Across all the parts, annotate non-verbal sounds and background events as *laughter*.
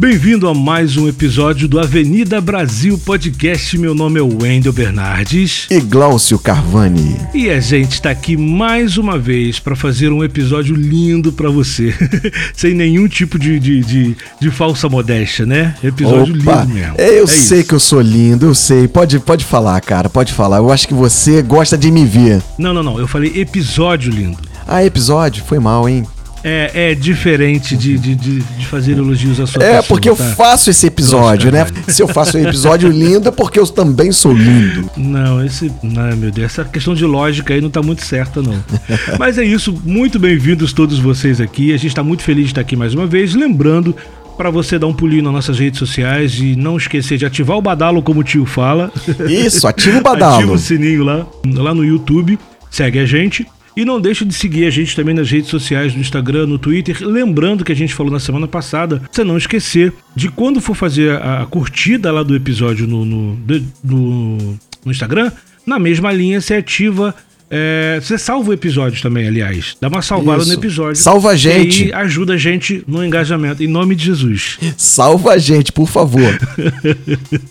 Bem-vindo a mais um episódio do Avenida Brasil Podcast. Meu nome é Wendel Bernardes. E Glaucio Carvani. E a gente está aqui mais uma vez para fazer um episódio lindo para você. *laughs* Sem nenhum tipo de, de, de, de, falsa modéstia, né? Episódio Opa, lindo mesmo. Eu é sei isso. que eu sou lindo, eu sei. Pode, pode falar, cara, pode falar. Eu acho que você gosta de me ver. Não, não, não. Eu falei episódio lindo. Ah, episódio? Foi mal, hein? É, é diferente de, de, de, fazer elogios à sua É, pessoa, porque eu tá? faço esse episódio, né? Se eu faço um episódio *laughs* lindo, é porque eu também sou lindo. Não, esse. Não, meu Deus, essa questão de lógica aí não tá muito certa, não. *laughs* Mas é isso, muito bem-vindos todos vocês aqui. A gente tá muito feliz de estar aqui mais uma vez. Lembrando para você dar um pulinho nas nossas redes sociais e não esquecer de ativar o badalo, como o tio fala. Isso, ativa o *laughs* badalo. ativa o sininho lá, lá no YouTube. Segue a gente. E não deixe de seguir a gente também nas redes sociais, no Instagram, no Twitter. Lembrando que a gente falou na semana passada, você não esquecer de quando for fazer a, curtida lá do episódio no, no, no, no Instagram, na mesma linha você ativa é, você salva o episódio também, aliás. Dá uma salvada Isso. no episódio. Salva a gente. E ajuda a gente no engajamento. Em nome de Jesus. Salva a gente, por favor.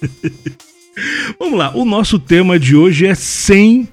*laughs* Vamos lá. O nosso tema de hoje é sem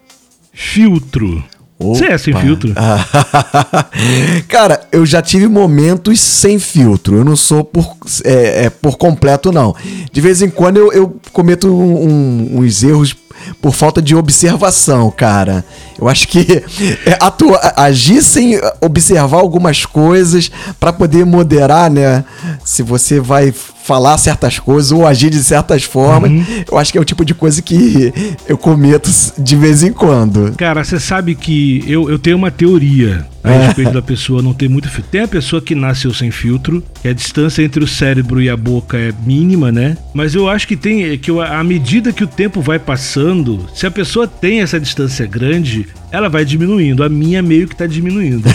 filtro. Você é sem filtro? *laughs* Cara, eu já tive momentos sem filtro. Eu não sou por, é, é por completo, não. De vez em quando eu, eu cometo um, um, uns erros por falta de observação, cara. Eu acho que é, atua, agir sem observar algumas coisas para poder moderar, né? Se você vai falar certas coisas ou agir de certas formas. Uhum. Eu acho que é o tipo de coisa que eu cometo de vez em quando. Cara, você sabe que eu, eu tenho uma teoria a respeito da pessoa não ter muito filtro. Tem a pessoa que nasceu sem filtro, que a distância entre o cérebro e a boca é mínima, né? Mas eu acho que tem que à medida que o tempo vai passando, se a pessoa tem essa distância grande, ela vai diminuindo. A minha meio que tá diminuindo.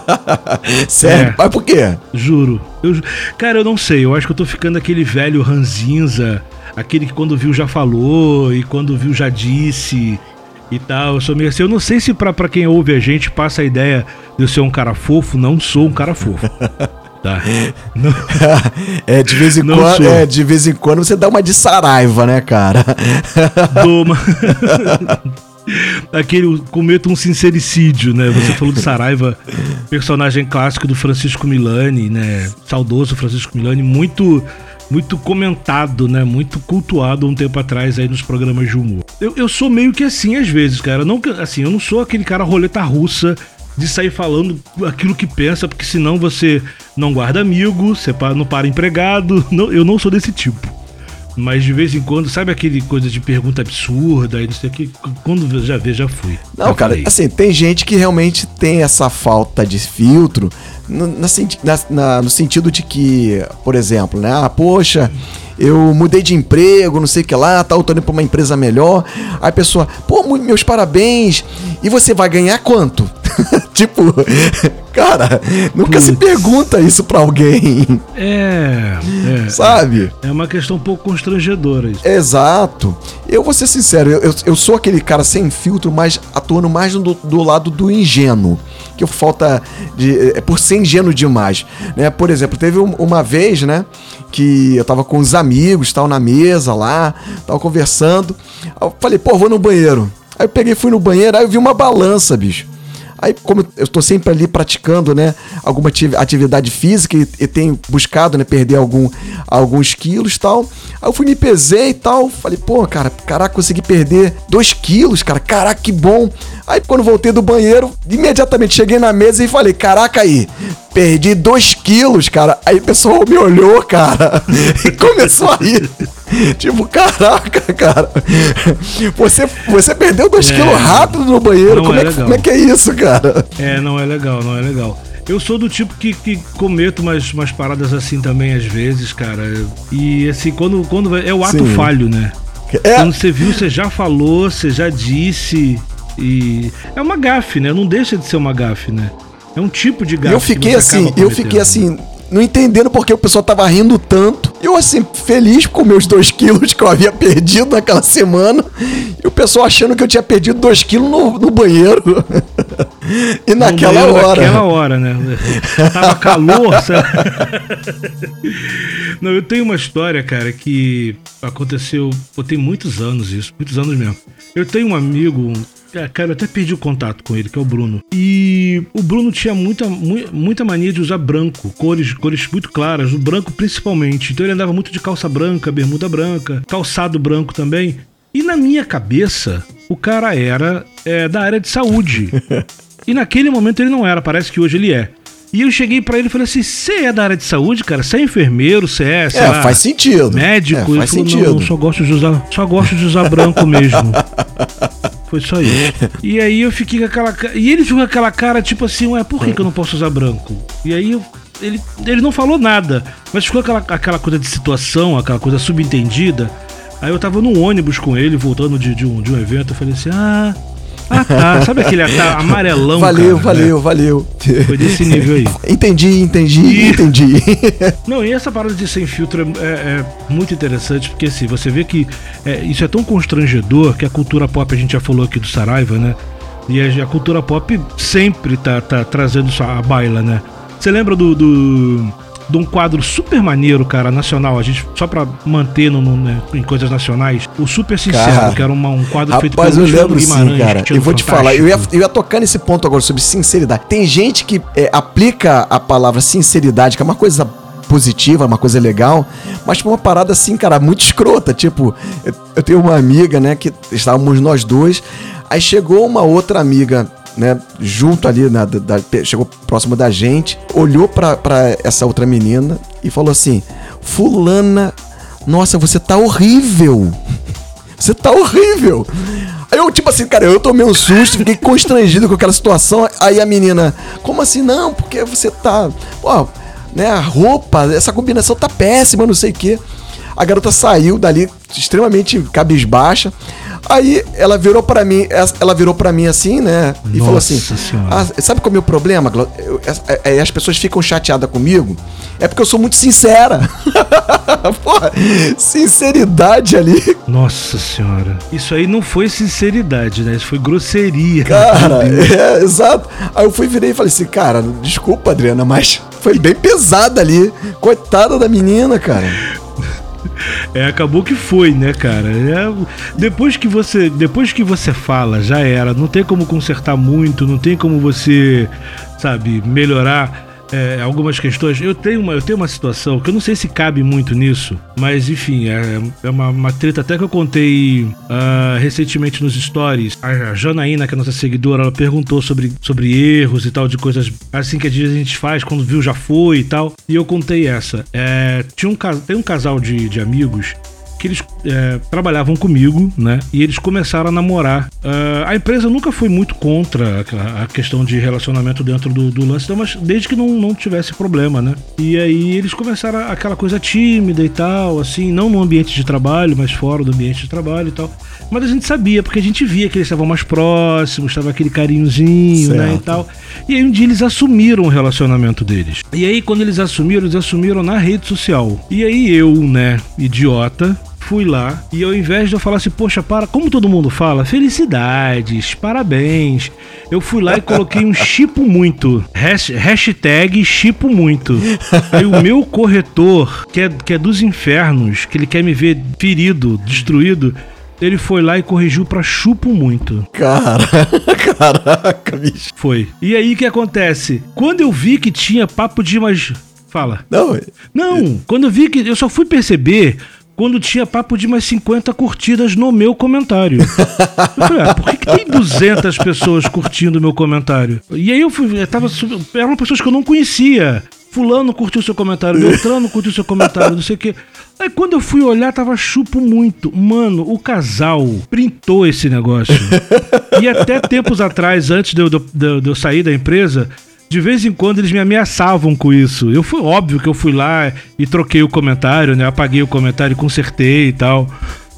*laughs* Sério? É. Mas por quê? Juro. Eu, cara, eu não sei. Eu acho que eu tô ficando aquele velho ranzinza, aquele que quando viu já falou e quando viu já disse e tal. Eu sou meio assim. Eu não sei se pra, pra quem ouve a gente passa a ideia de eu ser um cara fofo. Não sou um cara fofo. *laughs* Tá. Não. *laughs* é, de vez em não quando, é, de vez em quando você dá uma de saraiva, né, cara? *laughs* Dou uma... Aquele cometa um sincericídio, né? Você falou de Saraiva, personagem clássico do Francisco Milani, né? Saudoso Francisco Milani, muito muito comentado, né? Muito cultuado um tempo atrás aí nos programas de humor. Eu, eu sou meio que assim às vezes, cara. Não, assim, eu não sou aquele cara roleta russa de sair falando aquilo que pensa, porque senão você não guarda amigo, você não para empregado. Não, eu não sou desse tipo. Mas de vez em quando, sabe aquele coisa de pergunta absurda e não sei o que, quando já vê, já fui. Não, já cara, falei. assim, tem gente que realmente tem essa falta de filtro no, na, na, no sentido de que, por exemplo, né? Ah, poxa, eu mudei de emprego, não sei o que lá, tal, tô indo pra uma empresa melhor. Aí a pessoa, pô, meus parabéns. E você vai ganhar quanto? *laughs* tipo, *laughs* cara, nunca se pergunta isso pra alguém. É, é. Sabe? É uma questão um pouco constrangedora isso. Exato. Eu vou ser sincero, eu, eu sou aquele cara sem filtro, mas atuando mais do, do lado do ingênuo. Que falta de. É por ser ingênuo demais. Né? Por exemplo, teve uma vez, né? Que eu tava com os amigos, tal, na mesa lá, tava conversando. Eu falei, pô, vou no banheiro. Aí eu peguei, fui no banheiro, aí eu vi uma balança, bicho. Aí, como eu estou sempre ali praticando, né, alguma atividade física e, e, tenho buscado, né, perder algum, alguns quilos tal. Aí eu fui me pesei e tal. Falei, pô, cara, caraca, consegui perder 2 quilos, cara. Caraca, que bom. Aí quando voltei do banheiro, imediatamente cheguei na mesa e falei, caraca aí, perdi 2 quilos, cara. Aí o pessoal me olhou, cara, *laughs* e começou a rir. tipo, caraca, cara. Você, você perdeu 2 é, quilos rápido no banheiro. Como é, é como é que é isso, cara? É, não é legal, não é legal. Eu sou do tipo que, que cometo umas, umas paradas assim também às vezes, cara. E assim, quando, quando é o ato Sim. falho, né? É. Quando você viu, você já falou, você já disse. E é uma gafe, né? Não deixa de ser uma gafe, né? É um tipo de gafe. Eu fiquei assim, eu fiquei assim, não entendendo porque o pessoal tava rindo tanto. Eu, assim, feliz com meus dois quilos que eu havia perdido naquela semana. E o pessoal achando que eu tinha perdido dois quilos no, no banheiro. *laughs* E naquela hora. Naquela hora, né? Tava *laughs* calor, sabe? *laughs* Não, eu tenho uma história, cara, que aconteceu. Pô, tem muitos anos isso, muitos anos mesmo. Eu tenho um amigo, cara, eu até perdi o contato com ele, que é o Bruno. E o Bruno tinha muita, muita mania de usar branco, cores, cores muito claras, o branco principalmente. Então ele andava muito de calça branca, bermuda branca, calçado branco também. E na minha cabeça, o cara era é, da área de saúde. e naquele momento ele não era, parece que hoje ele é. E eu cheguei para ele e falei assim: você é da área de saúde, cara? Você é enfermeiro, você é. é, lá, faz sentido. Médico? É, faz falou, sentido. Não, só gosto de usar, só gosto de usar branco mesmo. *laughs* Foi só isso. E aí eu fiquei com aquela cara. E ele ficou com aquela cara, tipo assim, ué, por que, que eu não posso usar branco? E aí eu, ele, ele não falou nada, mas ficou aquela, aquela coisa de situação, aquela coisa subentendida. Aí eu tava no ônibus com ele, voltando de, de, um, de um evento, eu falei assim, ah. Ah, tá. *laughs* Sabe aquele amarelão? Valeu, cara, valeu, né? valeu. Foi desse nível aí. *laughs* Entendi, entendi, e... entendi. *laughs* Não, e essa parada de sem filtro é, é, é muito interessante, porque assim, você vê que é, isso é tão constrangedor que a cultura pop, a gente já falou aqui do Saraiva, né? E a, a cultura pop sempre tá, tá trazendo isso à baila, né? Você lembra do, do de um quadro super maneiro, cara, nacional. A gente, só pra manter no, no né, em coisas nacionais, o Super Sincero, Cara, que era uma, um quadro Rapaz, feito pelo eu lembro sim, Guimarães, cara. Eu vou te falar, eu ia, eu ia tocar nesse ponto agora sobre sinceridade. Tem gente que é, aplica a palavra sinceridade, que é uma coisa positiva, uma coisa legal, mas uma parada assim, cara, muito escrota. Tipo, eu, eu tenho uma amiga, né, que estávamos nós dois, aí chegou uma outra amiga né, junto ali, na, da, chegou próximo da gente, olhou pra essa outra menina e falou assim: Fulana, nossa, você tá horrível. *laughs* Você tá horrível. Aí eu, tipo assim, cara, eu tomei um susto, fiquei constrangido com aquela situação. Aí a menina, como assim? Não, porque você tá. Pô, né, a roupa, essa combinação tá péssima, não sei o quê. A garota saiu dali extremamente cabisbaixa. Aí ela virou para mim, ela virou para mim assim, né? E Nossa falou assim: Senhora. ah, sabe qual é o meu problema? Eu- é- é- as pessoas ficam chateadas comigo. É porque eu sou muito sincera. *laughs* Porra, sinceridade ali. Nossa senhora. Isso aí não foi sinceridade, né? Isso foi grosseria. Cara, *laughs* é, exato. Aí eu fui virei e falei assim, cara, desculpa, Adriana, mas foi bem pesada ali. Coitada da menina, cara. É, acabou que foi, né, cara? É, depois que você, depois que você fala, já era. Não tem como consertar muito, não tem como você, sabe, melhorar é, algumas questões. Eu tenho uma, eu tenho uma situação que eu não sei se cabe muito nisso, mas enfim, é, é uma, uma treta até que eu contei ah, recentemente nos stories. A Janaína, que é nossa seguidora, ela perguntou sobre, sobre erros e tal, de coisas assim que às vezes a gente faz, quando viu já foi e tal. E eu contei essa. É, tinha um, tem um casal de, de amigos que eles é, trabalhavam comigo, né? E eles começaram a namorar. Ah, a empresa nunca foi muito contra a, a questão de relacionamento dentro do, do lance, não, mas desde que não, não tivesse problema, né? E aí eles começaram aquela coisa tímida e tal, assim, não no ambiente de trabalho, mas fora do ambiente de trabalho e tal. Mas a gente sabia, porque a gente via que eles estavam mais próximos, estava aquele carinhozinho, né? E Certo. tal. E aí um dia eles assumiram o relacionamento deles. E aí quando eles assumiram, eles assumiram na rede social. E aí eu, né, idiota, fui lá e ao invés de eu falar assim, poxa, para, como todo mundo fala, felicidades, parabéns. Eu fui lá e coloquei um *laughs* chipo muito. Hash- Hashtag chipo muito. Aí o meu corretor, que é, que é dos infernos, que ele quer me ver ferido, destruído, ele foi lá e corrigiu pra chupo muito. Cara, *laughs* caraca, bicho. Foi. E aí o que acontece? Quando eu vi que tinha papo de mais. Fala. Não, Não, quando eu vi que. Eu só fui perceber quando tinha papo de mais 50 curtidas no meu comentário. Eu falei, ah, por que, que tem 200 pessoas curtindo o meu comentário? E aí eu fui. Eu tava, eram pessoas que eu não conhecia. Fulano curtiu seu comentário, Beltrano curtiu seu comentário, não sei o quê. Aí quando eu fui olhar, tava chupo muito. Mano, o casal printou esse negócio. E até tempos atrás, antes de eu, de de eu sair da empresa, de vez em quando eles me ameaçavam com isso. Eu fui óbvio que eu fui lá e troquei o comentário, né? Apaguei o comentário, consertei e tal.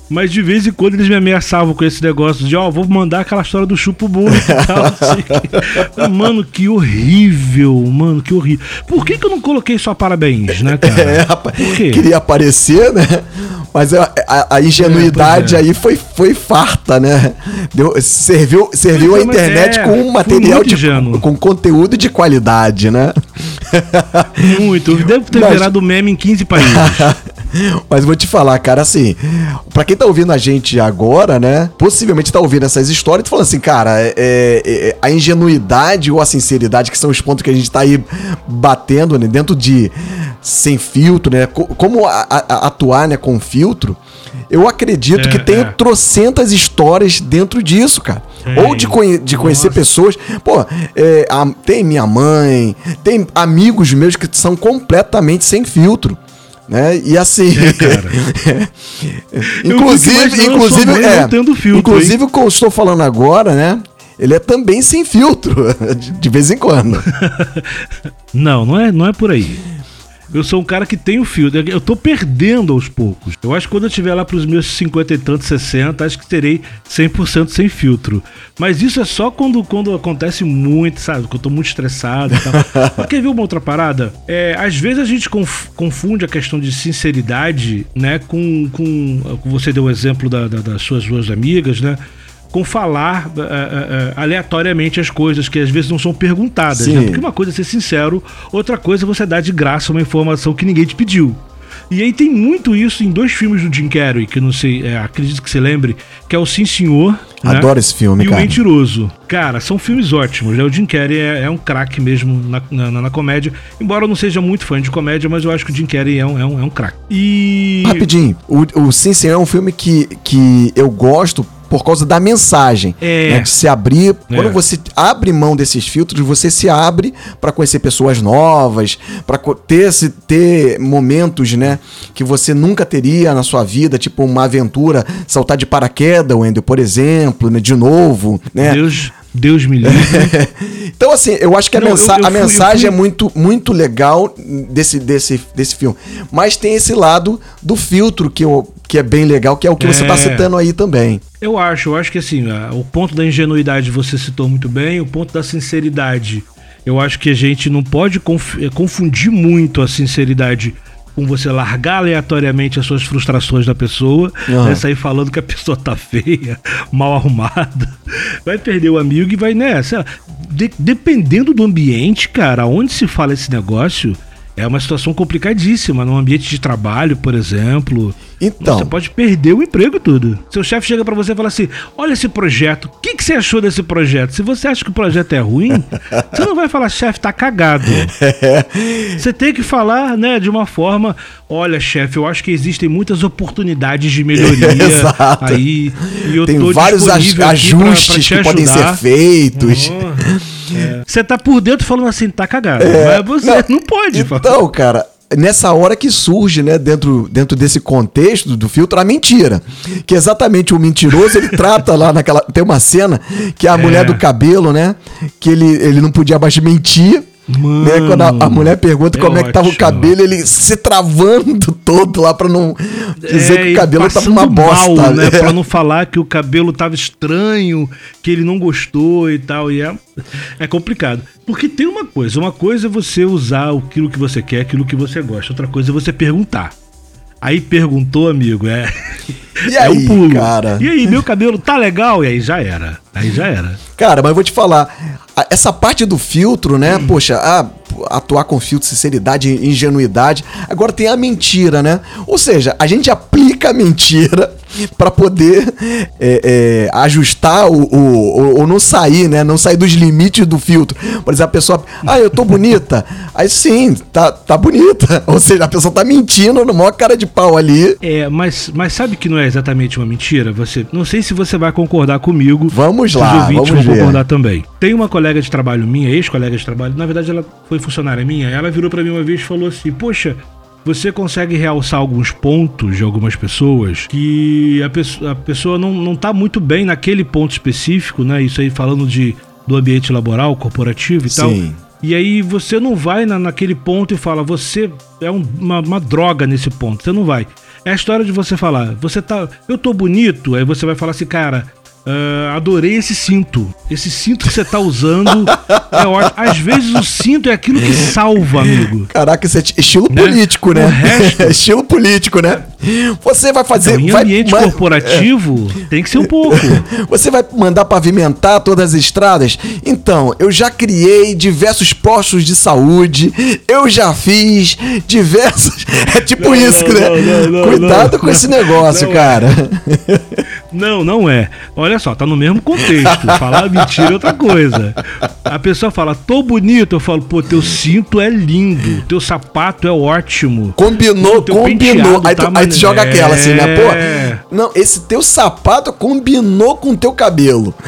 Mas de vez em quando eles me ameaçavam com esse negócio de, ó, vou mandar aquela história do chupo muito e tal. *laughs* Mano, que horrível, mano, que horrível. Por que, que eu não coloquei só parabéns, né, cara? É, rapaz, Por quê? queria aparecer, né? Mas a, a, a ingenuidade é, é. aí foi, foi farta, né? Deu, serviu serviu a internet é, com um material de, com conteúdo de qualidade, né? Muito. Deve ter Mas... virado meme em 15 países. *laughs* Mas vou te falar, cara, assim, pra quem tá ouvindo a gente agora, né? Possivelmente tá ouvindo essas histórias e falando assim, cara, é, é, é, a ingenuidade ou a sinceridade, que são os pontos que a gente tá aí batendo, né? Dentro de sem filtro, né? Como a, a, atuar, né, com filtro. Eu acredito é, que tem é. trocentas histórias dentro disso, cara. Ou de, conhe de conhecer pessoas. Pô, é, a, tem minha mãe, tem amigos meus que são completamente sem filtro né? E assim, é, cara. *laughs* inclusive, inclusive, é, filtro, inclusive hein? o que eu estou falando agora, né? Ele é também sem filtro, *laughs* de, de vez em quando. *laughs* não, não é, não é por aí. Eu sou um cara que tem o filtro. Eu tô perdendo aos poucos. Eu acho que quando eu tiver lá pros meus 50 e tantos, 60, acho que terei 100% sem filtro. Mas isso é só quando, quando acontece muito, sabe? Quando eu tô muito estressado e tal. *laughs* Quer ver uma outra parada? É, às vezes a gente conf confunde a questão de sinceridade, né? Com. com você deu o exemplo da, da, das suas duas amigas, né? Com falar uh, uh, aleatoriamente as coisas que às vezes não são perguntadas. Né? Porque uma coisa é ser sincero, outra coisa é você dar de graça uma informação que ninguém te pediu. E aí tem muito isso em dois filmes do Jim Carrey, que não sei, é, acredito que você lembre, que é o Sim Senhor. Né? Adoro né? esse filme, e cara. E o Mentiroso. Cara, são filmes ótimos, né? O Jim Carrey é, é um craque mesmo na, na, na, comédia. Embora eu não seja muito fã de comédia, mas eu acho que o Jim Carrey é um, é um, é um craque. E... Rapidinho, o, o Sim Senhor é um filme que, que eu gosto por causa da mensagem. É. Né, de se abrir. É. Quando você abre mão desses filtros, você se abre para conhecer pessoas novas, para ter, ter momentos, né, que você nunca teria na sua vida, tipo uma aventura, saltar de paraquedas, Wendel, por exemplo, né, de novo, né? Deus, Deus me livre. *laughs* então, assim, eu acho que a, Não, mensa eu, eu a fui, mensagem é muito, muito legal desse, desse, desse filme. Mas tem esse lado do filtro que, eu, que é bem legal, que é o que é... você está citando aí também. Eu acho, eu acho que assim, o ponto da ingenuidade você citou muito bem, o ponto da sinceridade. Eu acho que a gente não pode eh, confundir muito a sinceridade com você largar aleatoriamente as suas frustrações da pessoa, uhum. né, sair falando que a *laughs* pessoa tá feia, mal arrumada, vai perder o amigo e vai, né, de, dependendo do ambiente, cara, onde se fala esse negócio, é uma situação complicadíssima num ambiente de trabalho, por exemplo. Então. Você pode perder o emprego e tudo. Seu chefe chega para você e fala assim: Olha esse projeto, o que, que você achou desse projeto? Se você acha que o projeto é ruim, *laughs* você não vai falar, chefe, tá cagado. *laughs* você tem que falar, né, de uma forma: Olha, chefe, eu acho que existem muitas oportunidades de melhoria *laughs* Exato. aí. E eu Tem vários ajustes pra, pra que podem ser feitos. É. Você tá por dentro falando assim, tá cagado. É, mas você não, não pode. Então, cara, nessa hora que surge, né, dentro, dentro desse contexto do filtro, a mentira. Que exatamente o mentiroso, ele *laughs* trata lá naquela. Tem uma cena que é a é. mulher do cabelo, né? Que ele, ele não podia mais mentir. Mano, né? Quando a, a, mulher pergunta é como ótimo. é que tava o cabelo, ele se travando *laughs* todo lá pra não dizer é, que o cabelo tava uma bosta. Mal, né? Pra não falar que o cabelo tava estranho, que ele não gostou e tal. E é, é complicado. Porque tem uma coisa: uma coisa é você usar aquilo que você quer, aquilo que você gosta. Outra coisa é você perguntar. Aí perguntou, amigo, é. E é aí, um pulo. cara? E aí, meu cabelo tá legal? E aí já era. Aí já era. Cara, mas eu vou te falar, essa parte do filtro, né? Hum. Poxa, ah, atuar com filtro, sinceridade, ingenuidade. Agora tem a mentira, né? Ou seja, a gente aplica a mentira *laughs* para poder é, é, ajustar o, o, ou não sair, né? Não sair dos limites do filtro. Por exemplo, a pessoa, ah, eu tô bonita. *laughs* Aí sim, tá, tá bonita. *laughs* Ou seja, a pessoa tá mentindo no maior cara de pau ali. É, mas, mas sabe que não é exatamente uma mentira? Você, não sei se você vai concordar comigo. Vamos lá, os ouvintes vamos vão ver. concordar também. Tem uma colega de trabalho minha, ex-colega de trabalho, na verdade ela foi funcionária minha, ela virou para mim uma vez e falou assim: Poxa, você consegue realçar alguns pontos de algumas pessoas que a pessoa, a pessoa não, não tá muito bem naquele ponto específico, né? Isso aí falando de, do ambiente laboral, corporativo e Sim. tal. E aí você não vai na, naquele ponto e fala, você é um, uma, uma droga nesse ponto. Você não vai. É a história de você falar, você tá. Eu tô bonito, aí você vai falar assim, cara, Uh, adorei esse cinto. Esse cinto que você tá usando é ótimo. Às vezes o cinto é aquilo que salva, amigo. Caraca, isso é estilo né? político, né? Resto... *laughs* estilo político, né? Você vai fazer. Então, em vai, ambiente ma- corporativo, tem que ser um pouco. *laughs* Você vai mandar pavimentar todas as estradas? Então, eu já criei diversos postos de saúde, eu já fiz diversos. *laughs* É tipo Não, isso, não, né? não, Cuidado com esse negócio, não é. cara. Não, não é. Olha só, tá no mesmo contexto. *laughs* Falar mentira é outra coisa. A pessoa fala, tô bonito. Eu falo, pô, teu cinto é lindo. Teu sapato é ótimo. Combinou, O combinou. Aí tu, tá aí tu mane- joga aquela assim, né? É. Pô, não, esse teu sapato combinou com o teu cabelo. *laughs*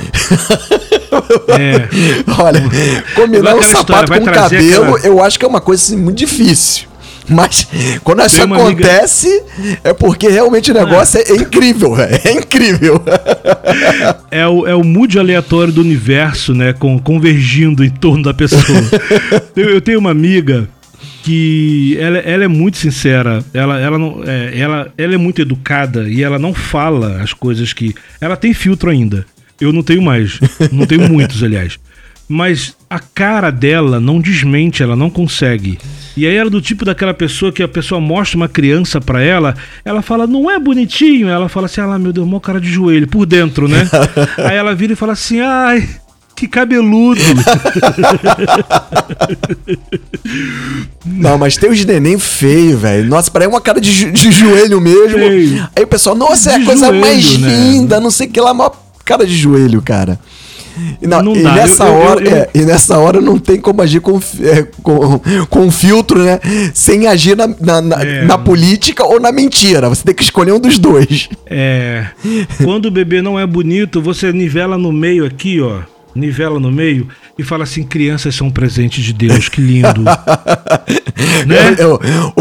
É. Olha, combinar um história, sapato com trazer cabelo, aquela- eu acho que é uma coisa assim, muito difícil. Mas quando isso Tem uma amiga- acontece, é porque realmente o negócio é, é incrível, velho. É incrível. *laughs* É o, é o mood aleatório do universo, né? Com, convergindo em torno da pessoa. *laughs* eu, eu tenho uma amiga que ela, ela é muito sincera. Ela, ela, não, é, ela, ela é muito educada e ela não fala as coisas que. Ela tem filtro ainda. Eu não tenho mais. Não tenho muitos, aliás. Mas a cara dela não desmente, ela não consegue. E aí ela é do tipo daquela pessoa que a pessoa mostra uma criança pra ela, ela fala, não é bonitinho? Ela fala assim, ah lá, meu Deus, mó cara de joelho, por dentro, né? *laughs* aí ela vira e fala assim, ai, que cabeludo. Não, mas tem os neném feio, velho. Nossa, parece uma cara de, jo- de joelho mesmo. Feio. Aí o pessoal, nossa, é a De coisa joelho, mais né? linda, não sei o que lá, maior cara de joelho, cara. E, não, Não e dá, nessa eu- hora, eu- é, e nessa hora não tem como agir com, é, com, com filtro, né? Sem agir na, na, na- É. na política ou na mentira. Você tem que escolher um dos dois. É. Quando o bebê não é bonito, você nivela no meio aqui, ó. Nivela no meio e fala assim: crianças são um presente de Deus, que lindo. *laughs* né?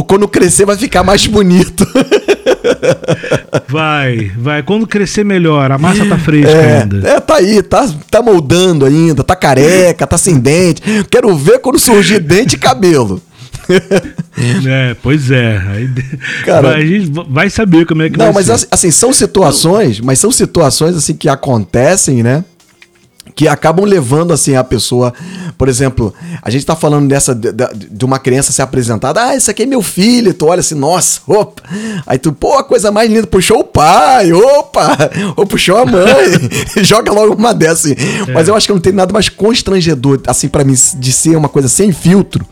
Quando crescer vai ficar mais bonito. *laughs* *laughs* Vai, vai. Quando crescer melhor, a massa tá fresca É, ainda. é, tá aí, tá, tá moldando ainda, tá careca, tá sem dente. Quero ver quando surgir dente e cabelo. *laughs* É, pois é. Aí, Cara- vai, a gente vai saber como é que Não, vai mas ser. assim, são situações, mas são situações assim que acontecem, né? Que acabam levando assim a pessoa, por exemplo, a gente tá falando dessa de, de- uma criança ser apresentada, ah, esse aqui é meu filho, tu olha assim, nossa, opa. Aí tu, pô, a coisa mais linda, puxou o pai, opa, ou puxou a mãe, *laughs* joga logo uma dessa assim. Mas eu acho que não tem nada mais constrangedor, assim, pra mim, de ser uma coisa sem filtro,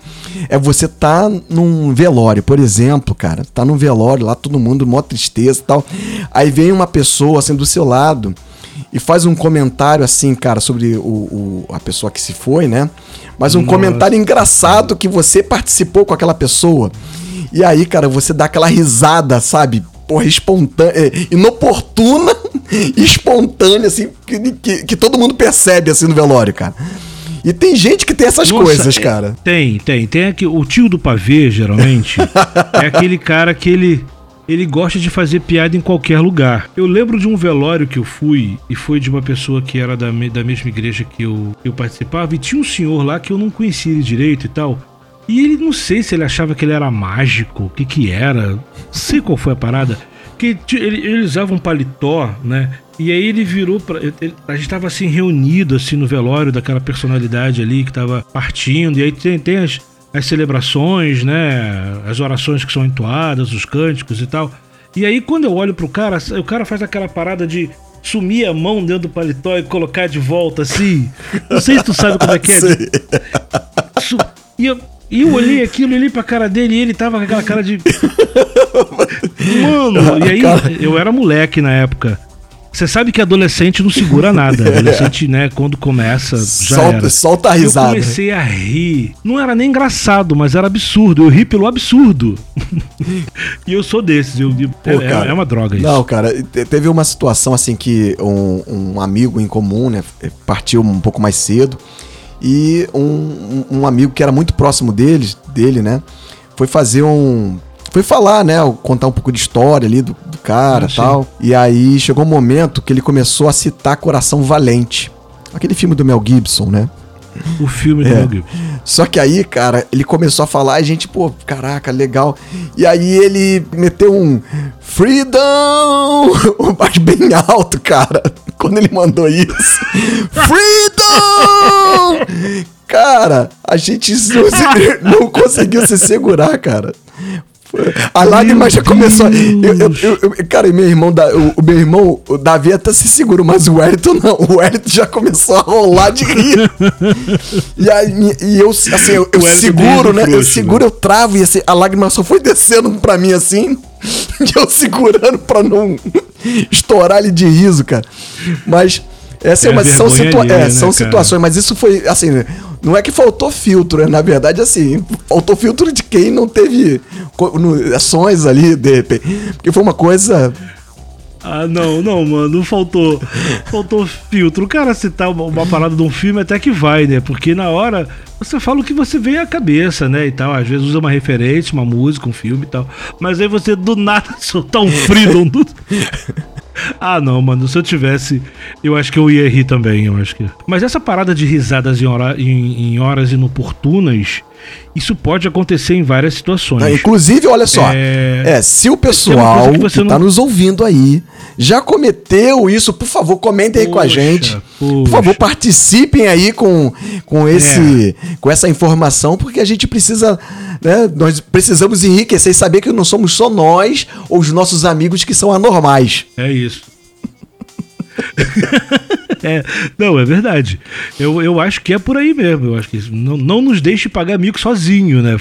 é você tá num velório, por exemplo, cara, tá num velório lá, todo mundo, mó tristeza e tal. Aí vem uma pessoa assim do seu lado e faz um comentário assim, cara, sobre o, o- a pessoa que se foi, né? Mas um Nossa. comentário engraçado que você participou com aquela pessoa. E aí, cara, você dá aquela risada, sabe? Porra, espontânea, é, inoportuna *laughs* espontânea, assim, que, que, que todo mundo percebe assim no velório, cara. E tem gente que tem essas Nossa, coisas, é- cara. Tem, tem. Tem aqui, o tio do pavê, geralmente, *laughs* é aquele cara que ele, ele gosta de fazer piada em qualquer lugar. Eu lembro de um velório que eu fui, e foi de uma pessoa que era da, da mesma igreja que eu, eu participava, e tinha um senhor lá que eu não conhecia ele direito e tal. E ele, não sei se ele achava que ele era mágico, o que que era, não sei qual foi a parada. Que ele, ele usava um paletó, né? E aí ele virou ele- a gente tava assim reunido assim no velório daquela personalidade ali que tava partindo. E aí tem, tem as, as celebrações, né? As orações que são entoadas, os cânticos e tal. E aí quando eu olho pro cara, o cara faz aquela parada de sumir a mão dentro do paletó e colocar de volta assim. Não sei se tu sabe como é que é. *laughs* E eu, e eu olhei aquilo, olhei pra cara dele e ele tava com aquela cara de. *laughs* Mano, e aí eu era moleque na época. Você sabe que adolescente não segura nada. *laughs* Adolescente, né, quando começa, já Solta, solta a Eu risada. comecei a rir. Não era nem engraçado, mas era absurdo. Eu ri pelo absurdo. *laughs* e eu sou desses. Eu, eu- Pô, é, cara. é uma droga isso. Não, cara, te- teve uma situação assim que um, um amigo em comum, né, partiu um pouco mais cedo e um, um- um amigo que era muito próximo dele, dele, né, foi fazer um, foi falar, né, contar um pouco de história ali do, do cara, e tal. E aí chegou um momento que ele começou a citar Coração Valente, aquele filme do Mel Gibson, né? O filme do É. Mel Gibson. Só que aí, cara, ele começou a falar e a gente, pô, caraca, legal. E aí ele meteu um Freedom! *laughs* Mas bem alto, cara. *laughs* Quando ele mandou isso. *laughs* Freedom! Cara, a gente não, se- não conseguiu se segurar, cara. A lágrima já começou. Eu, eu, eu, cara, meu irmão, o, meu irmão, o Davi até se segura, mas o Wellington não. O Wellington já começou a rolar de rir. *laughs* e, aí, e eu, assim, eu, eu seguro, né? Frouxo, eu seguro, né? eu travo e assim, a lágrima só foi descendo pra mim assim. *laughs* E eu segurando pra não *laughs* estourar ele de riso, cara. Mas. Essa é, é uma, são, situa ali, é, né, são situações, mas isso foi assim. Não é que faltou filtro, é, na verdade, assim, faltou filtro de quem não teve ações ali, de repente. Porque foi uma coisa. Ah, não, não, mano, faltou. Faltou filtro. O cara citar uma, uma parada de um filme até que vai, né? Porque na hora você fala o que você vem à cabeça, né? E tal. Às vezes usa uma referência, uma música, um filme e tal. Mas aí você do nada *laughs* soltar um freedom do. Ah, não, mano. Se eu tivesse, eu acho que eu ia rir também, eu acho que. Mas essa parada de risadas em, hora, em, em horas inoportunas, isso pode acontecer em várias situações. Não, inclusive, olha só. É, é se o pessoal que, que tá nos ouvindo aí já cometeu isso, por favor, comentem aí com a gente. Poxa. Por favor, participem aí com, com, esse, é. com essa informação, porque a gente precisa né? Nós precisamos enriquecer e saber que não somos só nós ou os nossos amigos que são anormais. É isso. *laughs* é, não, é verdade. Eu, eu acho que é por aí mesmo. Eu acho que não, não nos deixe pagar mico sozinho, né?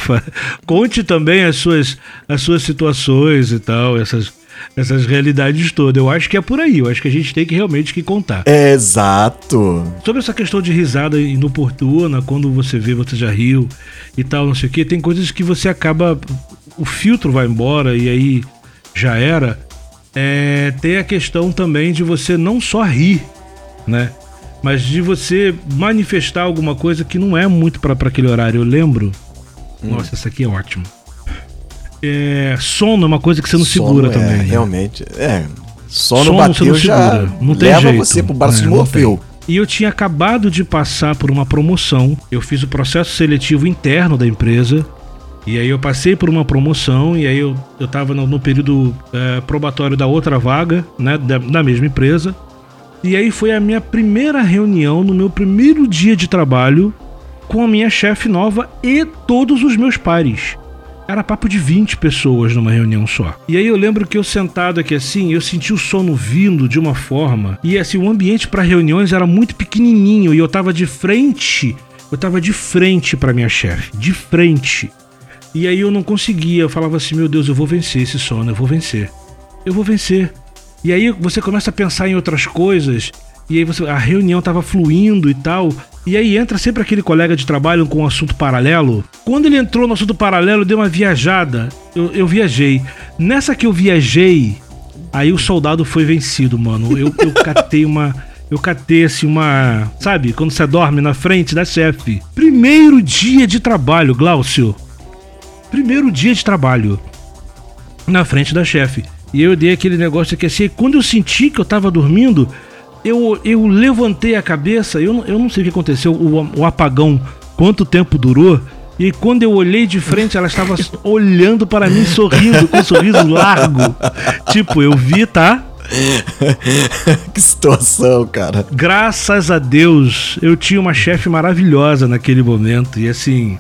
Conte também as suas, as suas situações e tal, essas essas realidades todas. Eu acho que é por aí. Eu acho que a gente tem que realmente que contar. exato. Sobre essa questão de risada inoportuna, quando você vê, você já riu e tal, não sei o que, tem coisas que você acaba. O filtro vai embora e aí já era. É, tem a questão também de você não só rir, né? Mas de você manifestar alguma coisa que não é muito para aquele horário. Eu lembro. Hum. Nossa, essa aqui é ótimo é, sono é uma coisa que você não sono segura é, também. Né? Realmente. É. Sono, sono bateu você não já não tem leva jeito. você pro braço é, de Morfeu. E eu tinha acabado de passar por uma promoção. Eu fiz o processo seletivo interno da empresa. E aí eu passei por uma promoção e aí eu, eu tava no, no período é, probatório da outra vaga, né? Da, da mesma empresa. E aí foi a minha primeira reunião no meu primeiro dia de trabalho com a minha chefe nova e todos os meus pares. Era papo de 20 pessoas numa reunião só. E aí eu lembro que eu sentado aqui assim, eu senti o sono vindo de uma forma. E assim, o ambiente para reuniões era muito pequenininho e eu tava de frente, eu tava de frente para minha chefe, de frente. E aí eu não conseguia, eu falava assim: "Meu Deus, eu vou vencer esse sono, eu vou vencer. Eu vou vencer". E aí você começa a pensar em outras coisas e aí você, a reunião tava fluindo e tal. E aí entra sempre aquele colega de trabalho com um assunto paralelo. Quando ele entrou no assunto paralelo, deu uma viajada. Eu, eu viajei. Nessa que eu viajei, aí o soldado foi vencido, mano. Eu, eu *laughs* catei uma. Eu catei assim uma. Sabe, quando você dorme na frente da chefe. Primeiro dia de trabalho, Glaucio. Primeiro dia de trabalho. Na frente da chefe. E eu dei aquele negócio que assim, quando eu senti que eu tava dormindo, eu, eu levantei a cabeça, eu, eu não sei o que aconteceu, o, o apagão, quanto tempo durou. E quando eu olhei de frente, ela estava *laughs* olhando para mim, sorrindo, com um sorriso largo. Tipo, eu vi, tá? *laughs* que situação, cara. Graças a Deus, eu tinha uma chefe maravilhosa naquele momento. E assim,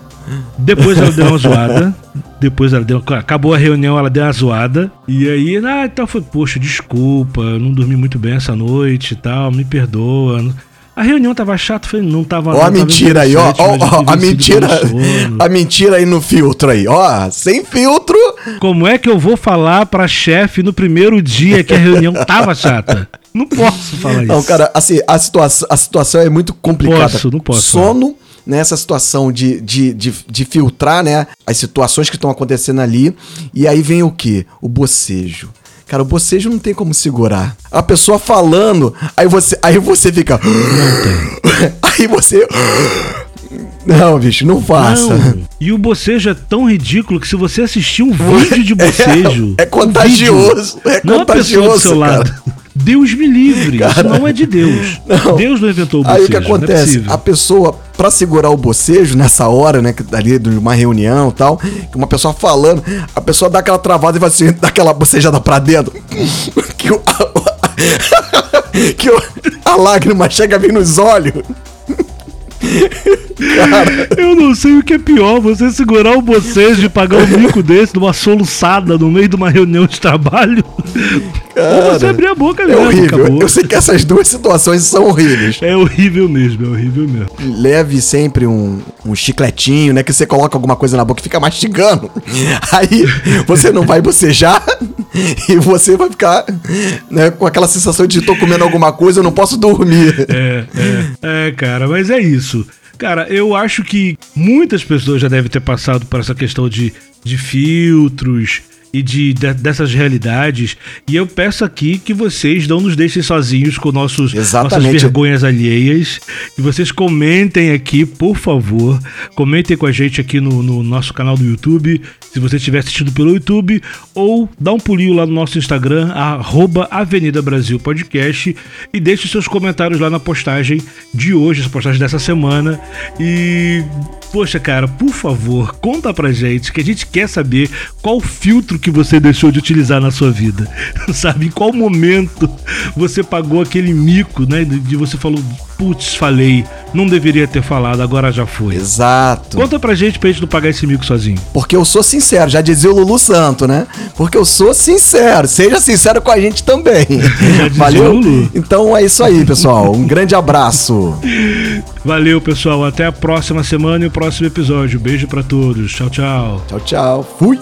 depois ela deu uma zoada. Depois ela deu. Acabou a reunião, ela deu uma zoada. E aí, ah, então foi, poxa, desculpa, não dormi muito bem essa noite e tal, me perdoa. A reunião tava chata, falei, não tava Ó a mentira aí, ó, ó, ó a mentira. A mentira aí no filtro aí, ó, sem filtro. Como é que eu vou falar pra chefe no primeiro dia que a reunião *laughs* tava chata? Não posso falar isso. Não, cara, assim, a situação, a situação é muito complicada. Posso, não posso. Sono, falar nessa situação de, de, de, de filtrar né, as situações que estão acontecendo ali. E aí vem o que? O bocejo. Cara, o bocejo não tem como segurar. A pessoa falando, aí você, aí você fica. *laughs* Aí você. Não, bicho, não faça. Não. E o bocejo é tão ridículo que se você assistir um vídeo de *laughs* bocejo. É, é contagioso. Um é não contagioso. do seu lado. Deus me livre. Cara, isso não é de Deus. *laughs* Não. Deus não inventou o bocejo. Aí o que é acontece? É a pessoa, para segurar o bocejo nessa hora, né? Ali de uma reunião e tal, que uma pessoa falando, a pessoa dá aquela travada e vai assim, dá aquela bocejada pra dentro. *laughs* que o, a, *laughs* que o, a lágrima chega bem nos olhos. Cara. Eu não sei o que é pior, você segurar o bocejo de pagar um mico desse numa soluçada no meio de uma reunião de trabalho. Cara, ou você abrir a boca é mesmo. É horrível. Acabou. Eu sei que essas duas situações são horríveis. É horrível mesmo, é horrível mesmo. Leve sempre um, um chicletinho, né? Que você coloca alguma coisa na boca e fica mastigando. Aí você não vai bocejar e você vai ficar né, com aquela sensação de tô comendo alguma coisa, eu não posso dormir. É, é, é, cara, mas é isso. Cara, eu acho que muitas pessoas já devem ter passado por essa questão de, de filtros, e de, de, dessas realidades. E eu peço aqui que vocês não nos deixem sozinhos com nossos, nossas vergonhas alheias. E vocês comentem aqui, por favor. Comentem com a gente aqui no, no nosso canal do YouTube, se você estiver assistindo pelo YouTube, ou dá um pulinho lá no nosso Instagram, arroba Avenida Brasil Podcast, e deixe seus comentários lá na postagem de hoje, essa postagem dessa semana. E, poxa, cara, por favor, conta pra gente que a gente quer saber qual filtro que você deixou de utilizar na sua vida? *laughs* Sabe? Em qual momento você pagou aquele mico, né? De você falou, putz, falei, não deveria ter falado, agora já foi. Exato. Conta pra gente pra gente não pagar esse mico sozinho. Porque eu sou sincero, já dizia o Lulu Santo, né? Porque eu sou sincero. Seja sincero com a gente também. *laughs* Valeu? Lulu. Então é isso aí, pessoal. Um grande abraço. Valeu, pessoal. Até a próxima semana e o próximo episódio. Beijo para todos. Tchau, tchau. Tchau, tchau. Fui.